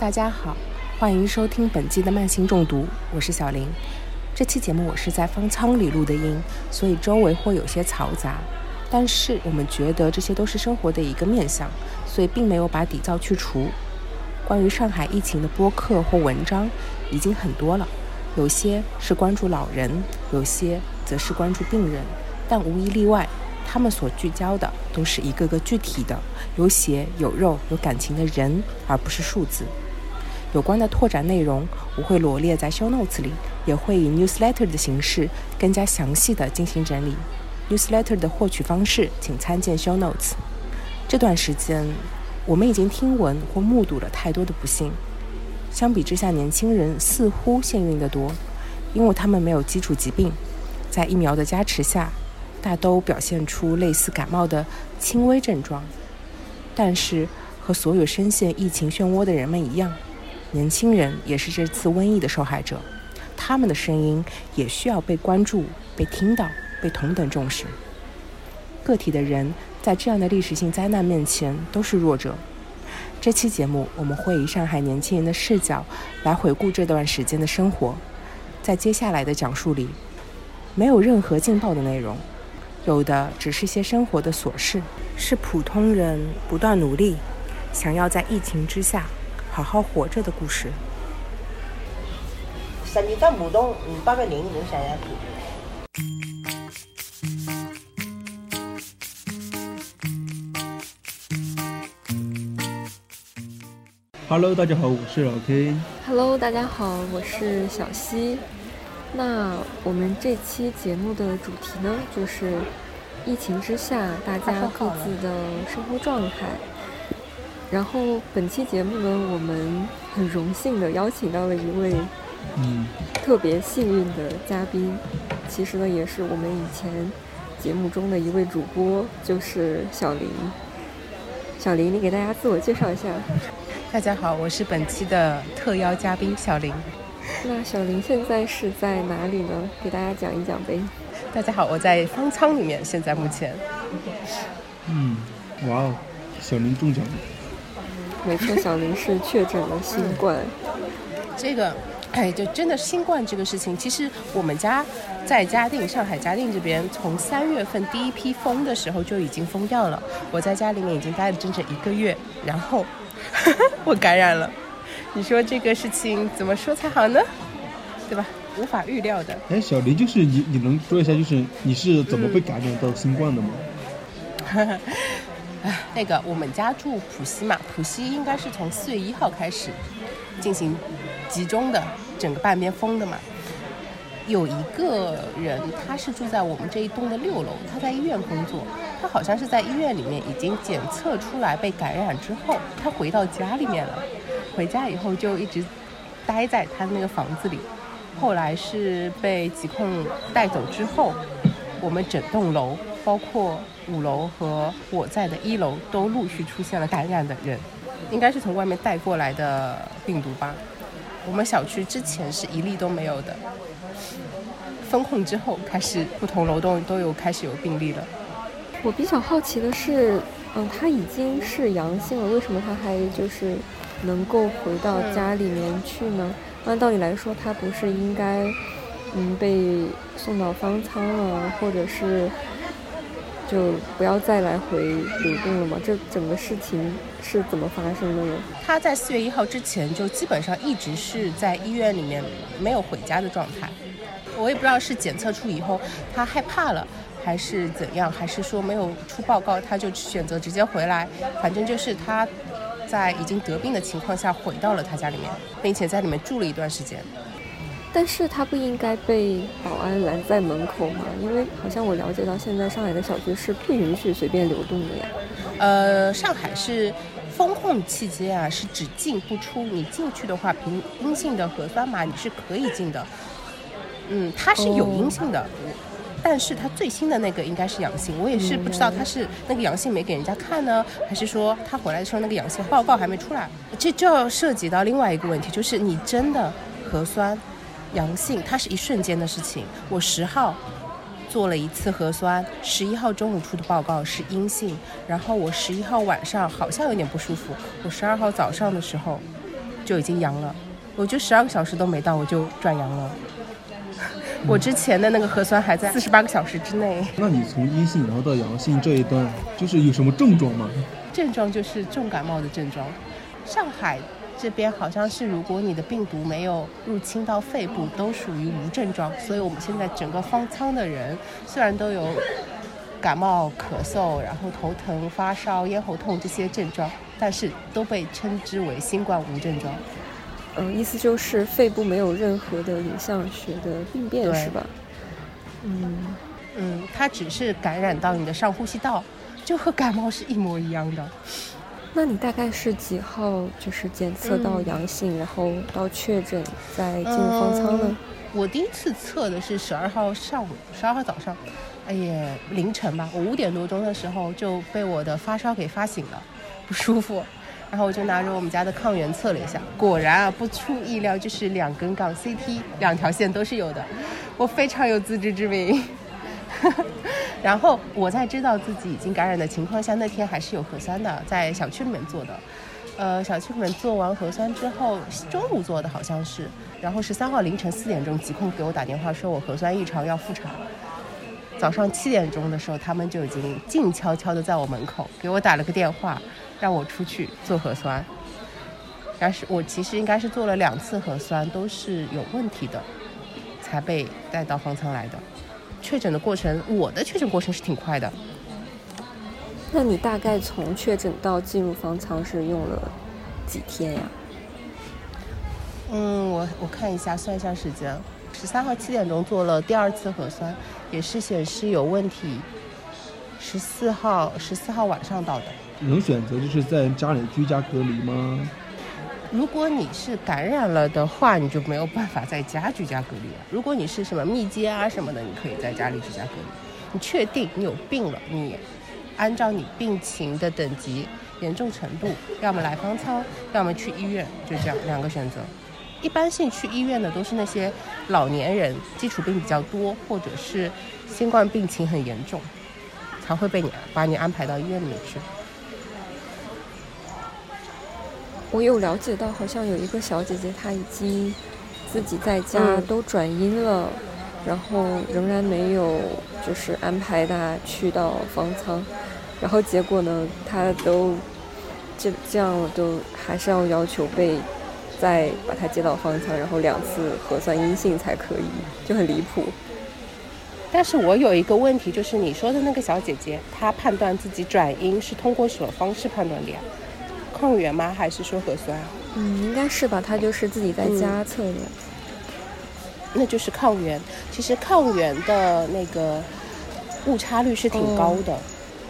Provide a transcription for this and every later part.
大家好，欢迎收听本期的慢性中毒，我是小林。这期节目我是在方舱里录的音，所以周围会有些嘈杂。但是我们觉得这些都是生活的一个面相，所以并没有把底噪去除。关于上海疫情的播客或文章已经很多了，有些是关注老人，有些则是关注病人，但无一例外，他们所聚焦的都是一个个具体的、有血有肉有感情的人，而不是数字。有关的拓展内容我会罗列在 show notes 里，也会以 newsletter 的形式更加详细的进行整理。newsletter 的获取方式，请参见 show notes。这段时间，我们已经听闻或目睹了太多的不幸。相比之下，年轻人似乎幸运得多，因为他们没有基础疾病，在疫苗的加持下，大都表现出类似感冒的轻微症状。但是，和所有深陷疫情漩涡的人们一样，年轻人也是这次瘟疫的受害者，他们的声音也需要被关注、被听到。被同等重视。个体的人在这样的历史性灾难面前都是弱者。这期节目我们会以上海年轻人的视角来回顾这段时间的生活。在接下来的讲述里，没有任何劲爆的内容，有的只是些生活的琐事，是普通人不断努力，想要在疫情之下好好活着的故事。十二只梧桐五百个人能想象。Hello，大家好，我是老 K。Hello，大家好，我是小西。那我们这期节目的主题呢，就是疫情之下大家各自的生活状态。然后本期节目呢，我们很荣幸的邀请到了一位嗯特别幸运的嘉宾，其实呢也是我们以前节目中的一位主播，就是小林。小林，你给大家自我介绍一下。大家好，我是本期的特邀嘉宾小林。那小林现在是在哪里呢？给大家讲一讲呗。大家好，我在方舱里面，现在目前。嗯，哇哦，小林中奖了。没错，小林是确诊了新冠。这个，哎，就真的新冠这个事情，其实我们家在嘉定，上海嘉定这边，从三月份第一批封的时候就已经封掉了。我在家里面已经待了整整一个月，然后。我感染了，你说这个事情怎么说才好呢？对吧？无法预料的。哎，小林，就是你，你能说一下，就是你是怎么被感染到新冠的吗？哎，那个我们家住浦西嘛，浦西应该是从四月一号开始进行集中的整个半边封的嘛。有一个人，他是住在我们这一栋的六楼，他在医院工作。他好像是在医院里面已经检测出来被感染之后，他回到家里面了。回家以后就一直待在他那个房子里。后来是被疾控带走之后，我们整栋楼，包括五楼和我在的一楼，都陆续出现了感染的人，应该是从外面带过来的病毒吧。我们小区之前是一例都没有的，封控之后开始不同楼栋都有开始有病例了。我比较好奇的是，嗯，他已经是阳性了，为什么他还就是能够回到家里面去呢？按道理来说，他不是应该嗯被送到方舱了，或者是就不要再来回流动了吗？这整个事情是怎么发生的呢？他在四月一号之前就基本上一直是在医院里面没有回家的状态，我也不知道是检测出以后他害怕了。还是怎样？还是说没有出报告，他就选择直接回来？反正就是他在已经得病的情况下回到了他家里面，并且在里面住了一段时间。但是他不应该被保安拦在门口吗？因为好像我了解到，现在上海的小区是不允许随便流动的呀。呃，上海是封控期间啊，是只进不出。你进去的话，凭阴性的核酸码你是可以进的。嗯，他是有阴性的。但是他最新的那个应该是阳性，我也是不知道他是那个阳性没给人家看呢，还是说他回来的时候那个阳性报告还没出来？这就要涉及到另外一个问题，就是你真的核酸阳性，它是一瞬间的事情。我十号做了一次核酸，十一号中午出的报告是阴性，然后我十一号晚上好像有点不舒服，我十二号早上的时候。就已经阳了，我就十二个小时都没到我就转阳了。我之前的那个核酸还在四十八个小时之内。那你从阴性然后到阳性这一段，就是有什么症状吗？症状就是重感冒的症状。上海这边好像是，如果你的病毒没有入侵到肺部，都属于无症状。所以我们现在整个方舱的人虽然都有感冒、咳嗽，然后头疼、发烧、咽喉痛这些症状，但是都被称之为新冠无症状。嗯，意思就是肺部没有任何的影像学的病变，是吧？嗯，嗯，它只是感染到你的上呼吸道，就和感冒是一模一样的。那你大概是几号就是检测到阳性，然后到确诊再进入方舱呢？我第一次测的是十二号上午，十二号早上，哎呀，凌晨吧，我五点多钟的时候就被我的发烧给发醒了，不舒服，然后我就拿着我们家的抗原测了一下，果然啊，不出意料就是两根杠 CT，两条线都是有的，我非常有自知之明。然后我在知道自己已经感染的情况下，那天还是有核酸的，在小区里面做的。呃，小区里面做完核酸之后，中午做的好像是，然后十三号凌晨四点钟，疾控给我打电话说我核酸异常要复查。早上七点钟的时候，他们就已经静悄悄的在我门口给我打了个电话，让我出去做核酸。但是我其实应该是做了两次核酸，都是有问题的，才被带到方舱来的。确诊的过程，我的确诊过程是挺快的，那你大概从确诊到进入方舱是用了几天呀？嗯，我我看一下，算一下时间。十三号七点钟做了第二次核酸，也是显示有问题。十四号十四号晚上到的。能选择就是在家里居家隔离吗？如果你是感染了的话，你就没有办法在家居家隔离了。如果你是什么密接啊什么的，你可以在家里居家隔离。你确定你有病了，你按照你病情的等级、严重程度，要么来方舱，要么去医院，就这样两个选择。一般性去医院的都是那些老年人，基础病比较多，或者是新冠病情很严重，才会被你把你安排到医院里面去。我有了解到，好像有一个小姐姐，她已经自己在家嗯都转阴了，然后仍然没有就是安排她去到方舱，然后结果呢，她都这这样都还是要要求被再把她接到方舱，然后两次核酸阴性才可以，就很离谱。但是我有一个问题，就是你说的那个小姐姐，她判断自己转阴是通过什么方式判断的呀？抗原吗？还是说核酸？嗯，应该是吧，他就是自己在家测的。那就是抗原。其实抗原的那个误差率是挺高的。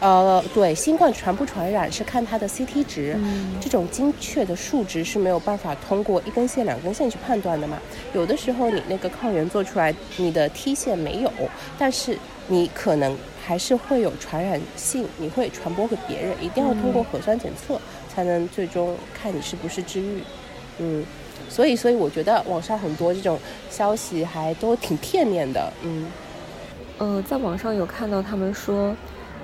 呃，对，新冠传不传染是看它的 CT 值，这种精确的数值是没有办法通过一根线、两根线去判断的嘛。有的时候你那个抗原做出来，你的 T 线没有，但是你可能还是会有传染性，你会传播给别人，一定要通过核酸检测才能最终看你是不是治愈。嗯，所以所以我觉得网上很多这种消息还都挺片面的。嗯呃，在网上有看到他们说，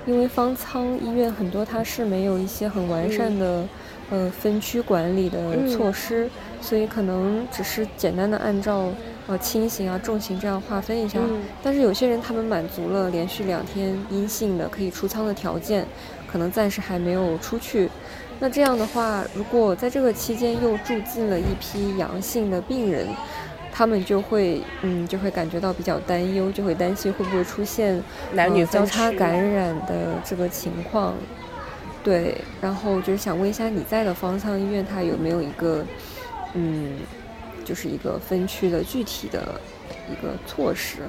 因为方舱医院很多它是没有一些很完善的、呃分区管理的嗯措施，所以可能只是简单的按照呃轻型啊、重型这样划分一下。嗯但是有些人他们满足了连续两天阴性的可以出舱的条件，可能暂时还没有出去。那这样的话，如果在这个期间又住进了一批阳性的病人，他们就会嗯就会感觉到比较担忧，就会担心会不会出现男女呃交叉感染的这个情况。对，然后就是想问一下你在的方舱医院，它有没有一个嗯，就是一个分区的具体的一个措施？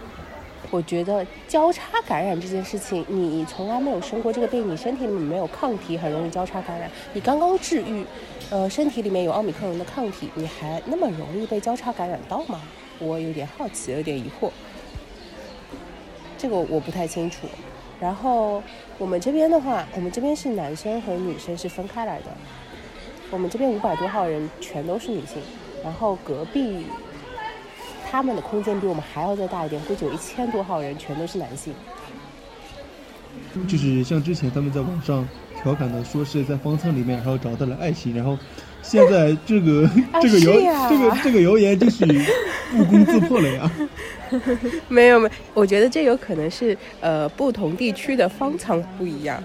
我觉得交叉感染这件事情，你从来没有生过这个病，你身体里面没有抗体，很容易交叉感染。你刚刚治愈，呃，身体里面有奥密克戎的抗体，你还那么容易被交叉感染到吗？我有点好奇，有点疑惑。这个我不太清楚。然后我们这边的话，我们这边是男生和女生是分开来的。我们这边五百多号人全都是女性，然后隔壁他们的空间比我们还要再大一点，估计有一千多号人全都是男性。就是像之前他们在网上调侃的，说是在方舱里面，然后找到了爱情，然后现在这个啊 这个谣这个这个谣言就是不攻自破了呀。没有没有，我觉得这有可能是呃不同地区的方舱不一样。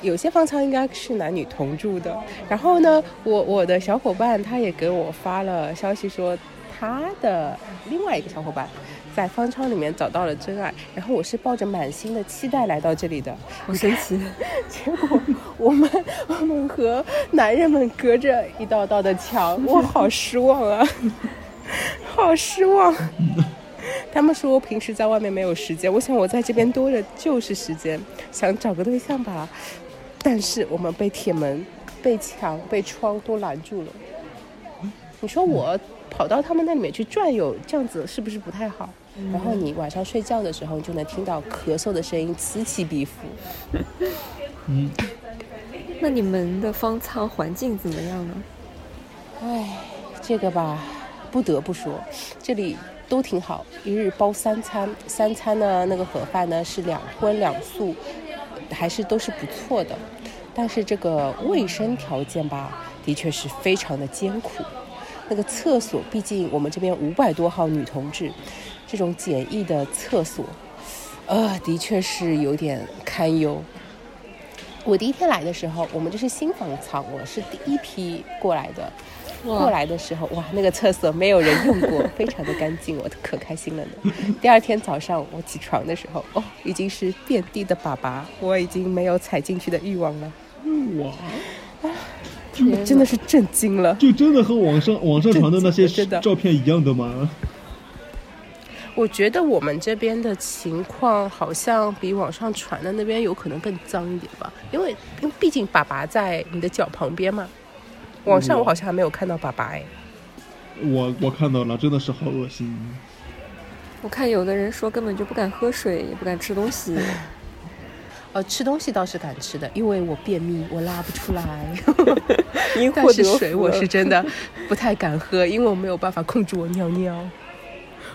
有些方舱应该是男女同住的。然后呢，我我的小伙伴他也给我发了消息说，他的另外一个小伙伴在方舱里面找到了真爱。然后我是抱着满心的期待来到这里的，好神奇！结果我们我们和男人们隔着一道道的墙，我好失望啊，好失望。他们说我平时在外面没有时间，我想我在这边多的就是时间，想找个对象吧。但是我们被铁门、被墙、被窗都拦住了。你说我跑到他们那里面去转悠，这样子是不是不太好？然后你晚上睡觉的时候，你就能听到咳嗽的声音此起彼伏。嗯，那你们的方舱环境怎么样呢？唉，这个吧，不得不说，这里都挺好，一日包三餐，三餐呢那个盒饭呢是两荤两素，还是都是不错的。但是这个卫生条件吧，的确是非常的艰苦。那个厕所，毕竟我们这边五百多号女同志，这种简易的厕所，呃，的确是有点堪忧。我第一天来的时候，我们这是新房仓，我是第一批过来的。过来的时候，哇，那个厕所没有人用过，非常的干净，我可开心了呢。第二天早上我起床的时候，哦，已经是遍地的粑粑，我已经没有踩进去的欲望了，哇，我真的是震惊了。就真的和网上 网上传的那些照片一样的吗？我觉得我们这边的情况好像比网上传的那边有可能更脏一点吧，因为因为毕竟粑粑在你的脚旁边嘛。网上我好像还没有看到粑粑哎。我我看到了，真的是好恶心。我看有的人说根本就不敢喝水，也不敢吃东西。呃，吃东西倒是敢吃的，因为我便秘，我拉不出来。因但是水我是真的不太敢喝，因为我没有办法控制我尿尿。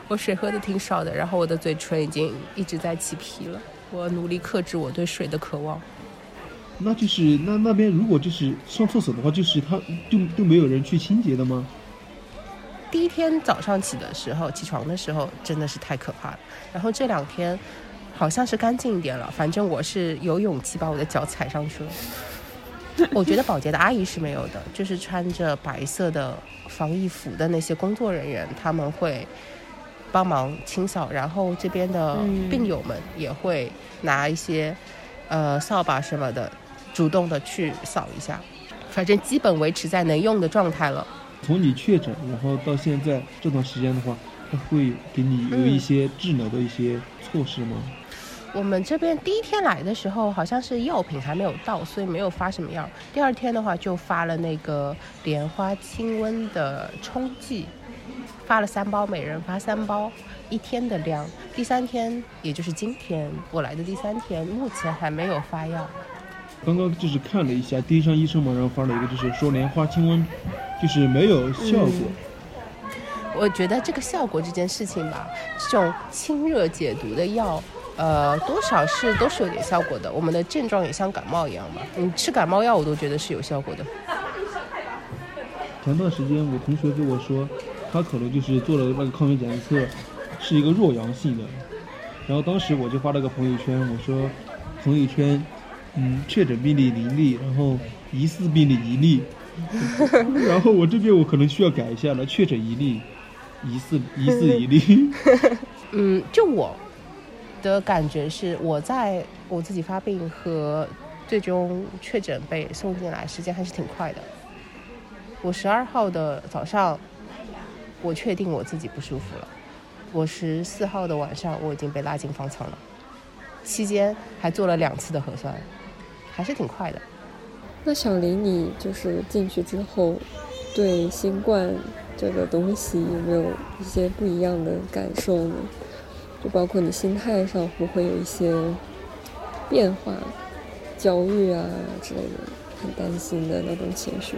我水喝的挺少的，然后我的嘴唇已经一直在起皮了。我努力克制我对水的渴望。那就是那那边如果就是上厕所的话，就是他就就没有人去清洁的吗？第一天早上起的时候，起床的时候真的是太可怕了。然后这两天好像是干净一点了，反正我是有勇气把我的脚踩上去了。我觉得保洁的阿姨是没有的，就是穿着白色的防疫服的那些工作人员，他们会帮忙清扫，然后这边的病友们也会拿一些呃扫把什么的，主动的去扫一下，反正基本维持在能用的状态了。从你确诊，然后到现在这段时间的话，他会给你有一些治疗的一些措施吗？我们这边第一天来的时候，好像是药品还没有到，所以没有发什么药。第二天的话，就发了那个莲花清瘟的冲剂，发了三包，每人发三包，一天的量。第三天，也就是今天我来的第三天，目前还没有发药。刚刚就是看了一下，第一张医生嘛，然后发了一个，就是说莲花清瘟，就是没有效果。我觉得这个效果这件事情吧，这种清热解毒的药，呃，多少是都是有点效果的。我们的症状也像感冒一样嘛，你吃感冒药我都觉得是有效果的。前段时间我同学跟我说，他可能就是做了那个抗原检测，是一个弱阳性的。然后当时我就发了个朋友圈，我说朋友圈，嗯，确诊病例零例，然后疑似病例一例。然后我这边我可能需要改一下了，确诊一例，疑似疑似一例。嗯，就我的感觉是，我在我自己发病和最终确诊被送进来时间还是挺快的。我十二号的早上，我确定我自己不舒服了。我十四号的晚上，我已经被拉进方舱了，期间还做了两次的核酸，还是挺快的。那小林，你就是进去之后，对新冠这个东西有没有一些不一样的感受呢？就包括你心态上会不会有一些变化、焦虑啊之类的，很担心的那种情绪？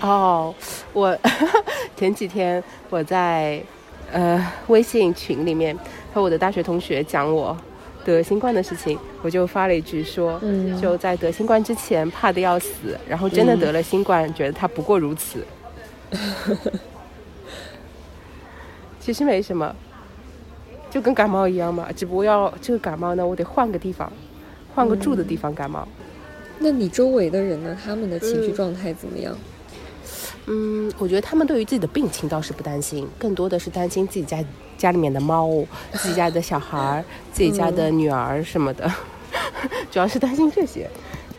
哦，我 前几天我在呃微信群里面和我的大学同学讲我得新冠的事情，我就发了一句说，嗯就在得新冠之前怕的要死，然后真的得了新冠，觉得它不过如此。其实没什么，就跟感冒一样嘛，只不过要这个感冒呢，我得换个地方，换个住的地方感冒。那你周围的人呢？他们的情绪状态怎么样？嗯，我觉得他们对于自己的病情倒是不担心，更多的是担心自己家家里面的猫、自己家的小孩儿、自己家的女儿什么的，主要是担心这些，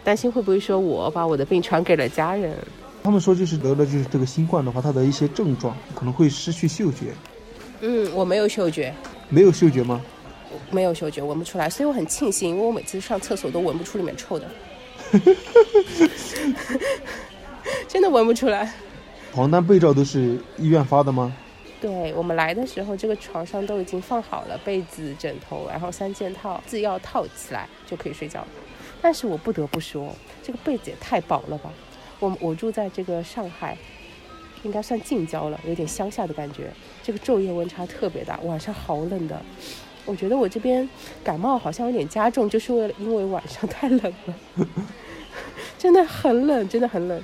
担心会不会说我把我的病传给了家人。他们说就是得了就是这个新冠的话，它的一些症状可能会失去嗅觉，嗯，我没有嗅觉，没有嗅觉吗？没有嗅觉，闻不出来，所以我很庆幸，因为我每次上厕所都闻不出里面臭的，真的闻不出来。床单被罩都是医院发的吗？对我们来的时候，这个床上都已经放好了被子、枕头，然后三件套，自己要套起来就可以睡觉了。但是我不得不说，这个被子也太薄了吧！我我住在这个上海，应该算近郊了，有点乡下的感觉。这个昼夜温差特别大，晚上好冷的。我觉得我这边感冒好像有点加重，就是为了因为晚上太冷了，真的很冷，真的很冷。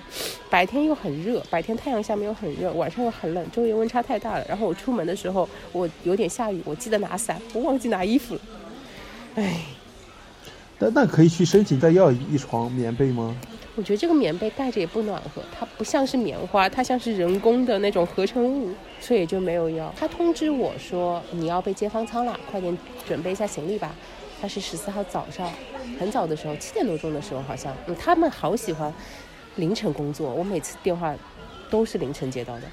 白天又很热，白天太阳下面又很热，晚上又很冷，昼夜温差太大了。然后我出门的时候，我有点下雨，我记得拿伞，我忘记拿衣服了。唉，但那可以去申请再要一床棉被吗？我觉得这个棉被盖着也不暖和，它不像是棉花，它像是人工的那种合成物，所以就没有要。他通知我说你要被接方舱了，快点准备一下行李吧。他是十四号早上，很早的时候，七点多钟的时候好像，他们好喜欢凌晨工作，我每次电话都是凌晨接到的。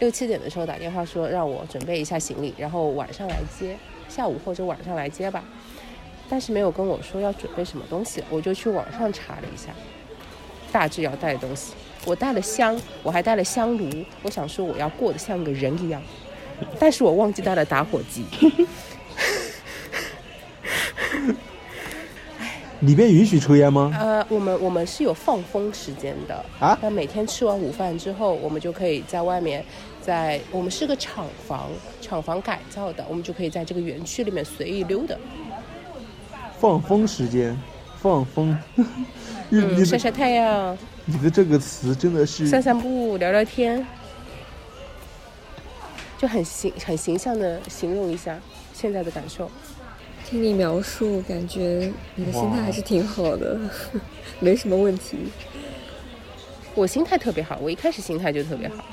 六七点的时候打电话说让我准备一下行李，然后晚上来接，下午或者晚上来接吧。但是没有跟我说要准备什么东西，我就去网上查了一下，大致要带的东西。我带了香，我还带了香炉，我想说我要过得像个人一样，但是我忘记带了打火机。里边允许抽烟吗？呃，我们我们是有放风时间的啊那每天吃完午饭之后，我们就可以在外面，在我们是个厂房，厂房改造的，我们就可以在这个园区里面随意溜达，放风时间，放风。你嗯，你的晒晒太阳，你的这个词真的是散散步，聊聊天，就很形很形象的形容一下现在的感受。听你描述，感觉你的心态还是挺好的，没什么问题。我心态特别好，我一开始心态就特别好。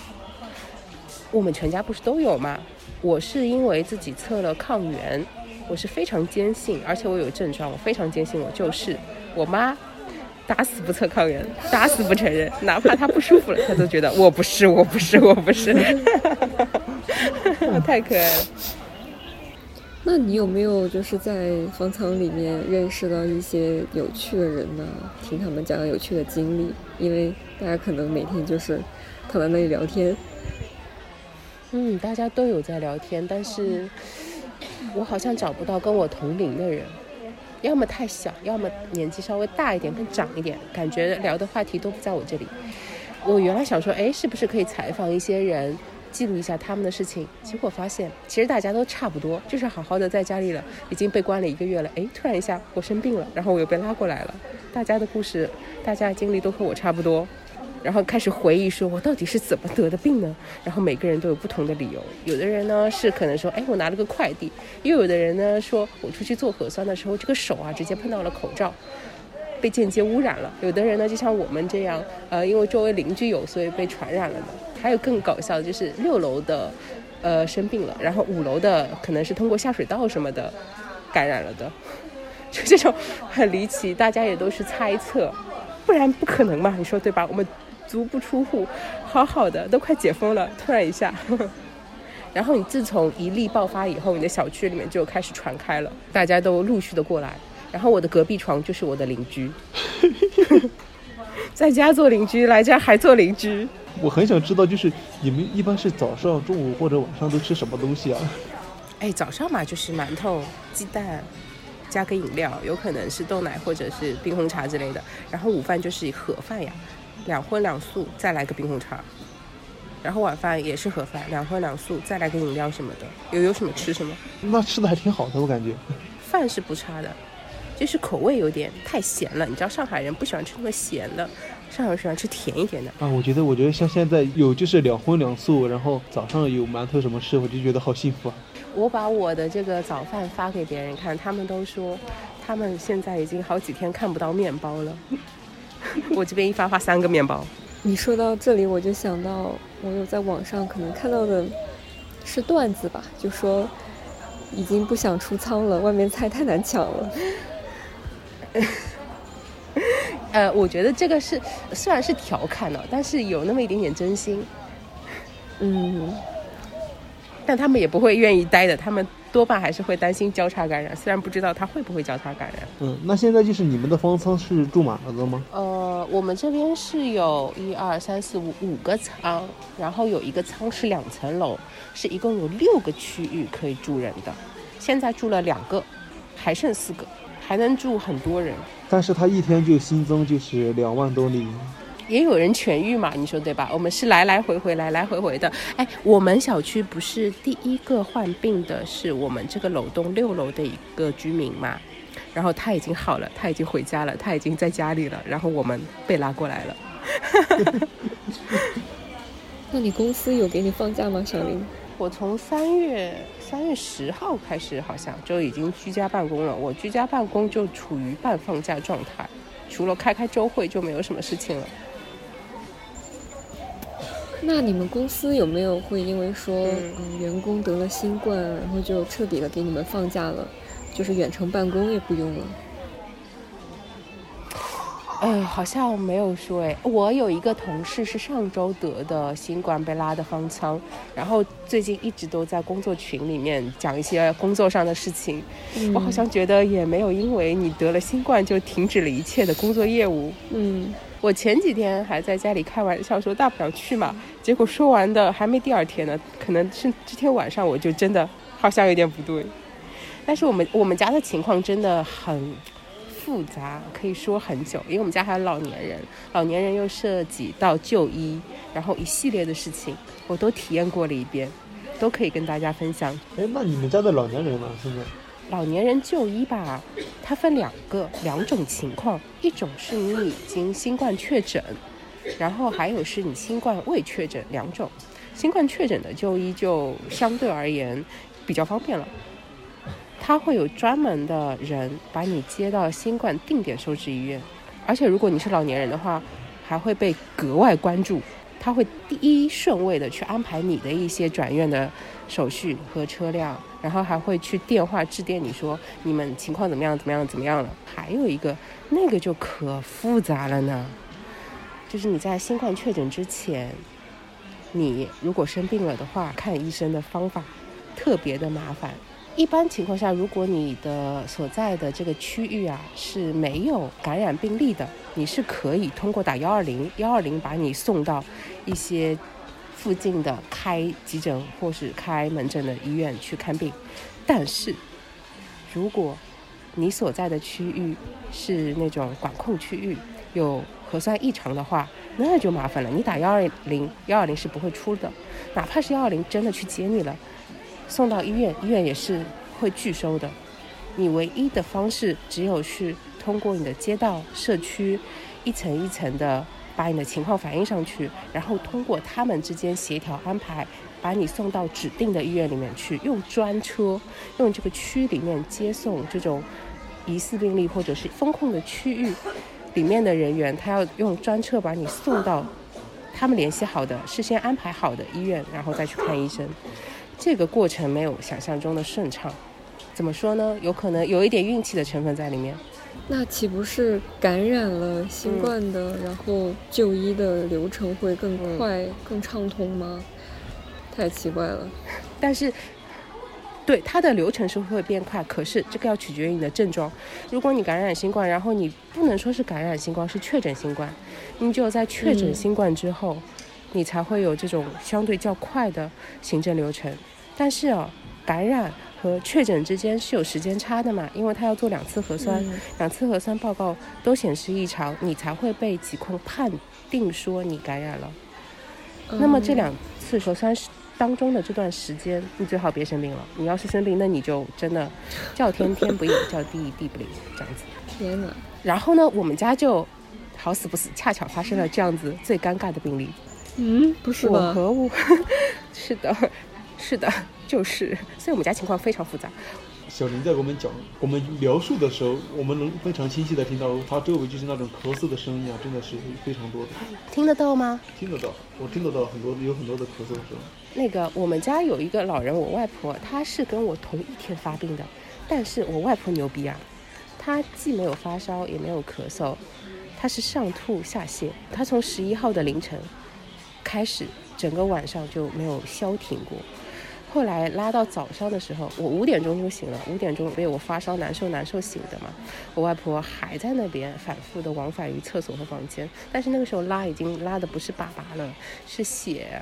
我们全家不是都有吗？我是因为自己测了抗原，我是非常坚信，而且我有症状，我非常坚信我就是。我妈打死不测抗原，打死不承认，哪怕她不舒服了，她都觉得我不是，我不是，我不是，太可爱了。那你有没有就是在方舱里面认识到一些有趣的人呢？听他们讲有趣的经历，因为大家可能每天就是躺在那里聊天。嗯，大家都有在聊天，但是我好像找不到跟我同龄的人，要么太小，要么年纪稍微大一点，更长一点，感觉聊的话题都不在我这里。我原来想说，哎，是不是可以采访一些人，记录一下他们的事情？结果发现，其实大家都差不多，就是好好的在家里了，已经被关了一个月了。哎，突然一下我生病了，然后我又被拉过来了。大家的故事，大家的经历都和我差不多。然后开始回忆，说我到底是怎么得的病呢？然后每个人都有不同的理由。有的人呢是可能说，哎，我拿了个快递；又有的人呢说，我出去做核酸的时候，这个手啊直接碰到了口罩，被间接污染了。有的人呢就像我们这样，呃，因为周围邻居有，所以被传染了的。还有更搞笑的就是六楼的，呃，生病了，然后五楼的可能是通过下水道什么的感染了的，就这种很离奇，大家也都是猜测，不然不可能嘛，你说对吧？我们足不出户，好好的都快解封了，突然一下，然后你自从一例爆发以后，你的小区里面就开始传开了，大家都陆续的过来，然后我的隔壁床就是我的邻居，在家做邻居，来家还做邻居。我很想知道，就是你们一般是早上、中午或者晚上都吃什么东西啊？哎，早上嘛就是馒头、鸡蛋，加个饮料，有可能是豆奶或者是冰红茶之类的。然后午饭就是盒饭呀，两荤两素，再来个冰红茶。然后晚饭也是盒饭，两荤两素，再来个饮料什么的。有有什么吃什么。那吃的还挺好的，我感觉。饭是不差的，就是口味有点太咸了。你知道上海人不喜欢吃那么咸的，上海人喜欢吃甜一点的。啊，我觉得，我觉得像现在有就是两荤两素，然后早上有馒头什么吃，我就觉得好幸福啊。我把我的这个早饭发给别人看，他们都说他们现在已经好几天看不到面包了。我这边一发发三个面包。你说到这里，我就想到我有在网上可能看到的是段子吧，就说已经不想出仓了，外面菜太难抢了。呃，我觉得这个是虽然是调侃的，但是有那么一点点真心。嗯，但他们也不会愿意待的，他们多半还是会担心交叉感染，虽然不知道它会不会交叉感染。嗯，那现在就是你们的方舱是住满了的吗？呃，我们这边是有一二三四五五个舱，然后有一个舱是两层楼，是一共有六个区域可以住人的。现在住了两个，还剩四个，还能住很多人。但是他一天就新增就是两万多例。也有人痊愈嘛，你说对吧？我们是来来回回，来来回回的。哎，我们小区不是第一个患病的，是我们这个楼栋六楼的一个居民嘛？然后他已经好了，他已经回家了，他已经在家里了。然后我们被拉过来了。那你公司有给你放假吗，小林？我从三月三月十号开始，好像就已经居家办公了。我居家办公就处于半放假状态，除了开开周会，就没有什么事情了。那你们公司有没有会因为说，嗯，员工得了新冠，然后就彻底的给你们放假了，就是远程办公也不用了？哎，好像没有说哎。我有一个同事是上周得的新冠，被拉的方舱，然后最近一直都在工作群里面讲一些工作上的事情。我好像觉得也没有因为你得了新冠就停止了一切的工作业务。嗯。我前几天还在家里开玩笑说大不了去嘛，结果说完的还没第二天呢，可能是这天晚上我就真的好像有点不对。但是我们我们家的情况真的很复杂，可以说很久，因为我们家还有老年人，老年人又涉及到就医，然后一系列的事情我都体验过了一遍，都可以跟大家分享。哎，那你们家的老年人呢？现在？老年人就医吧，它分两个两种情况，一种是你已经新冠确诊，然后还有是你新冠未确诊两种。新冠确诊的就医就相对而言比较方便了，他会有专门的人把你接到新冠定点收治医院，而且如果你是老年人的话，还会被格外关注，他会第一顺位的去安排你的一些转院的手续和车辆。然后还会去电话致电你说你们情况怎么样怎么样怎么样了？还有一个那个就可复杂了呢，就是你在新冠确诊之前，你如果生病了的话，看医生的方法特别的麻烦。一般情况下，如果你的所在的这个区域啊是没有感染病例的，你是可以通过打幺二零幺二零把你送到一些。附近的开急诊或是开门诊的医院去看病，但是，如果你所在的区域是那种管控区域，有核酸异常的话，那就麻烦了。你打幺二零，幺二零是不会出的，哪怕是幺二零真的去接你了，送到医院，医院也是会拒收的。你唯一的方式只有是通过你的街道、社区，一层一层的。把你的情况反映上去，然后通过他们之间协调安排，把你送到指定的医院里面去，用专车，用这个区里面接送这种疑似病例或者是封控的区域里面的人员，他要用专车把你送到他们联系好的、事先安排好的医院，然后再去看医生。这个过程没有想象中的顺畅，怎么说呢？有可能有一点运气的成分在里面。那岂不是感染了新冠的，然后就医的流程会更快、更畅通吗？太奇怪了。但是，对它的流程是会变快，可是这个要取决于你的症状。如果你感染新冠，然后你不能说是感染新冠，是确诊新冠，你只有在确诊新冠之后，你才会有这种相对较快的行政流程。但是啊，感染。和确诊之间是有时间差的嘛？因为他要做两次核酸，两次核酸报告都显示异常，你才会被疾控判定说你感染了。那么这两次核酸当中的这段时间，你最好别生病了。你要是生病，那你就真的叫天天不应，叫地地不灵，这样子。天哪！然后呢，我们家就好死不死，恰巧发生了这样子最尴尬的病例。嗯，不是吧？我和我，是的，是的，就是，所以我们家情况非常复杂。小林在给我们讲、我们描述的时候，我们能非常清晰的听到他周围就是那种咳嗽的声音啊，真的是非常多的，听得到吗？听得到，我听得到很多有很多的咳嗽声。那个我们家有一个老人，我外婆，她是跟我同一天发病的，但是我外婆牛逼啊，她既没有发烧，也没有咳嗽，她是上吐下泻，她从十一号的凌晨开始，整个晚上就没有消停过。后来拉到早上的时候，我五点钟就醒了，五点钟被我发烧难受难受醒的嘛。我外婆还在那边反复的往返于厕所和房间，但是那个时候拉已经拉的不是粑粑了，是血，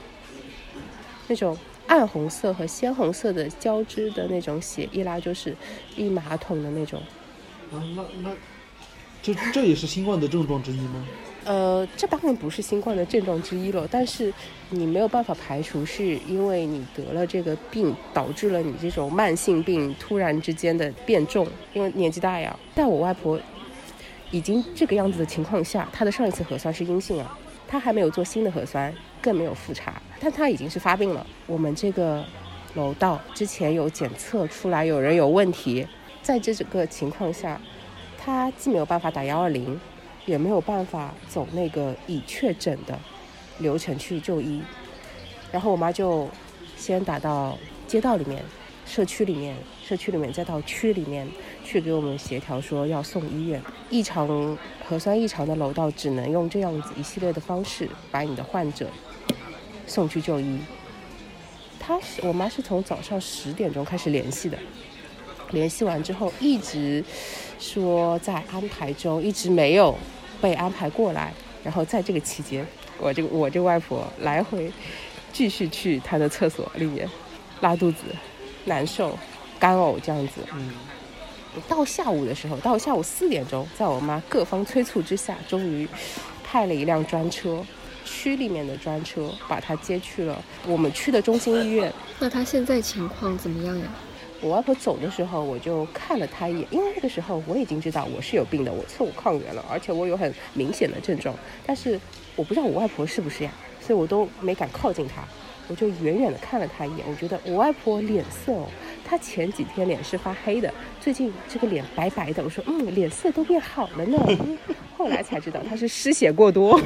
那种暗红色和鲜红色的交织的那种血，一拉就是一马桶的那种。啊，那那，这这也是新冠的症状之一吗？呃，这当然不是新冠的症状之一了，但是你没有办法排除是因为你得了这个病，导致了你这种慢性病突然之间的变重，因为年纪大呀。但我外婆已经这个样子的情况下，她的上一次核酸是阴性啊，她还没有做新的核酸，更没有复查，但她已经是发病了。我们这个楼道之前有检测出来有人有问题，在这个情况下，她既没有办法打幺二零。也没有办法走那个已确诊的流程去就医，然后我妈就先打到街道里面、社区里面、社区里面再到区里面去给我们协调说要送医院。异常核酸异常的楼道只能用这样子一系列的方式把你的患者送去就医。她是我妈是从早上十点钟开始联系的，联系完之后一直说在安排中，一直没有。被安排过来，然后在这个期间，我这个我这外婆来回继续去她的厕所里面拉肚子、难受、干呕这样子。嗯，到下午的时候，到下午四点钟，在我妈各方催促之下，终于派了一辆专车，区里面的专车把她接去了我们区的中心医院。那她现在情况怎么样呀？我外婆走的时候，我就看了她一眼，因为那个时候我已经知道我是有病的，我测我抗原了，而且我有很明显的症状，但是我不知道我外婆是不是呀，所以我都没敢靠近她，我就远远的看了她一眼，我觉得我外婆脸色哦，她前几天脸是发黑的，最近这个脸白白的，我说嗯，脸色都变好了呢，后来才知道她是失血过多。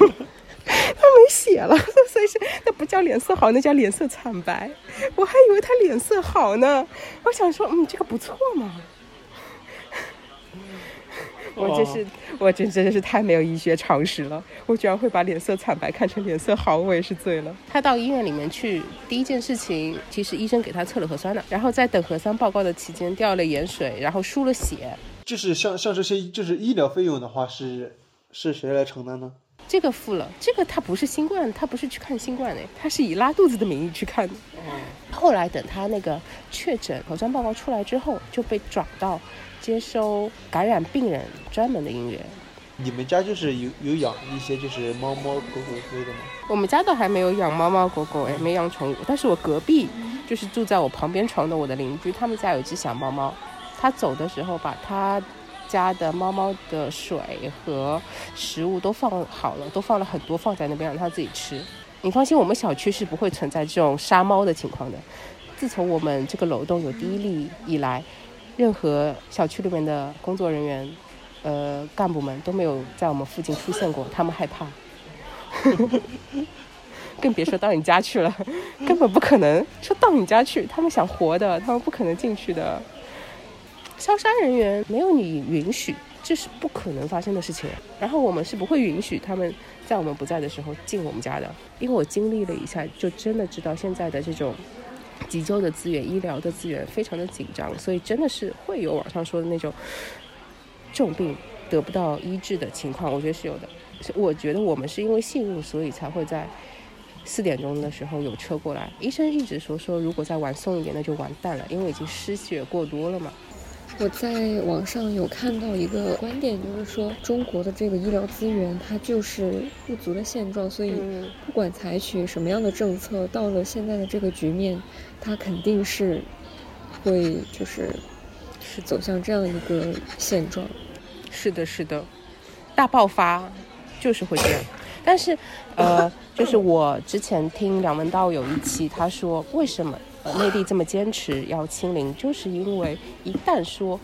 他没血了，所以是那不叫脸色好，那叫脸色惨白。我还以为他脸色好呢，我想说，嗯，这个不错嘛。我真是，我真真的是太没有医学常识了。我居然会把脸色惨白看成脸色好，我也是醉了。他到医院里面去，第一件事情，其实医生给他测了核酸了，然后在等核酸报告的期间掉了盐水，然后输了血。就是像像这些就是医疗费用的话，是是谁来承担呢？这个付了，这个他不是新冠，他不是去看新冠的，他是以拉肚子的名义去看的。哦，后来等他那个确诊核酸报告出来之后，就被转到接收感染病人专门的医院。你们家就是有有养一些就是猫猫狗狗之类的吗？我们家倒还没有养猫猫狗狗，哎，没养宠物。但是我隔壁就是住在我旁边床的我的邻居，他们家有一只小猫猫，他走的时候把他。家的猫猫的水和食物都放好了，都放了很多放在那边让它自己吃。你放心，我们小区是不会存在这种杀猫的情况的。自从我们这个楼栋有第一例以来，任何小区里面的工作人员、呃干部们都没有在我们附近出现过，他们害怕，更别说到你家去了，根本不可能说到你家去，他们想活的，他们不可能进去的。消杀人员没有你允许，这是不可能发生的事情。然后我们是不会允许他们在我们不在的时候进我们家的，因为我经历了一下，就真的知道现在的这种急救的资源、医疗的资源非常的紧张，所以真的是会有网上说的那种重病得不到医治的情况，我觉得是有的。我觉得我们是因为幸运，所以才会在四点钟的时候有车过来。医生一直说说，如果再晚送一点，那就完蛋了，因为已经失血过多了嘛。我在网上有看到一个观点，就是说中国的这个医疗资源它就是不足的现状，所以不管采取什么样的政策，到了现在的这个局面，它肯定是会就是是走向这样一个现状。是的，是的，大爆发就是会这样。但是，呃，就是我之前听梁文道有一期，他说为什么呃内地这么坚持要清零，就是因为一旦说，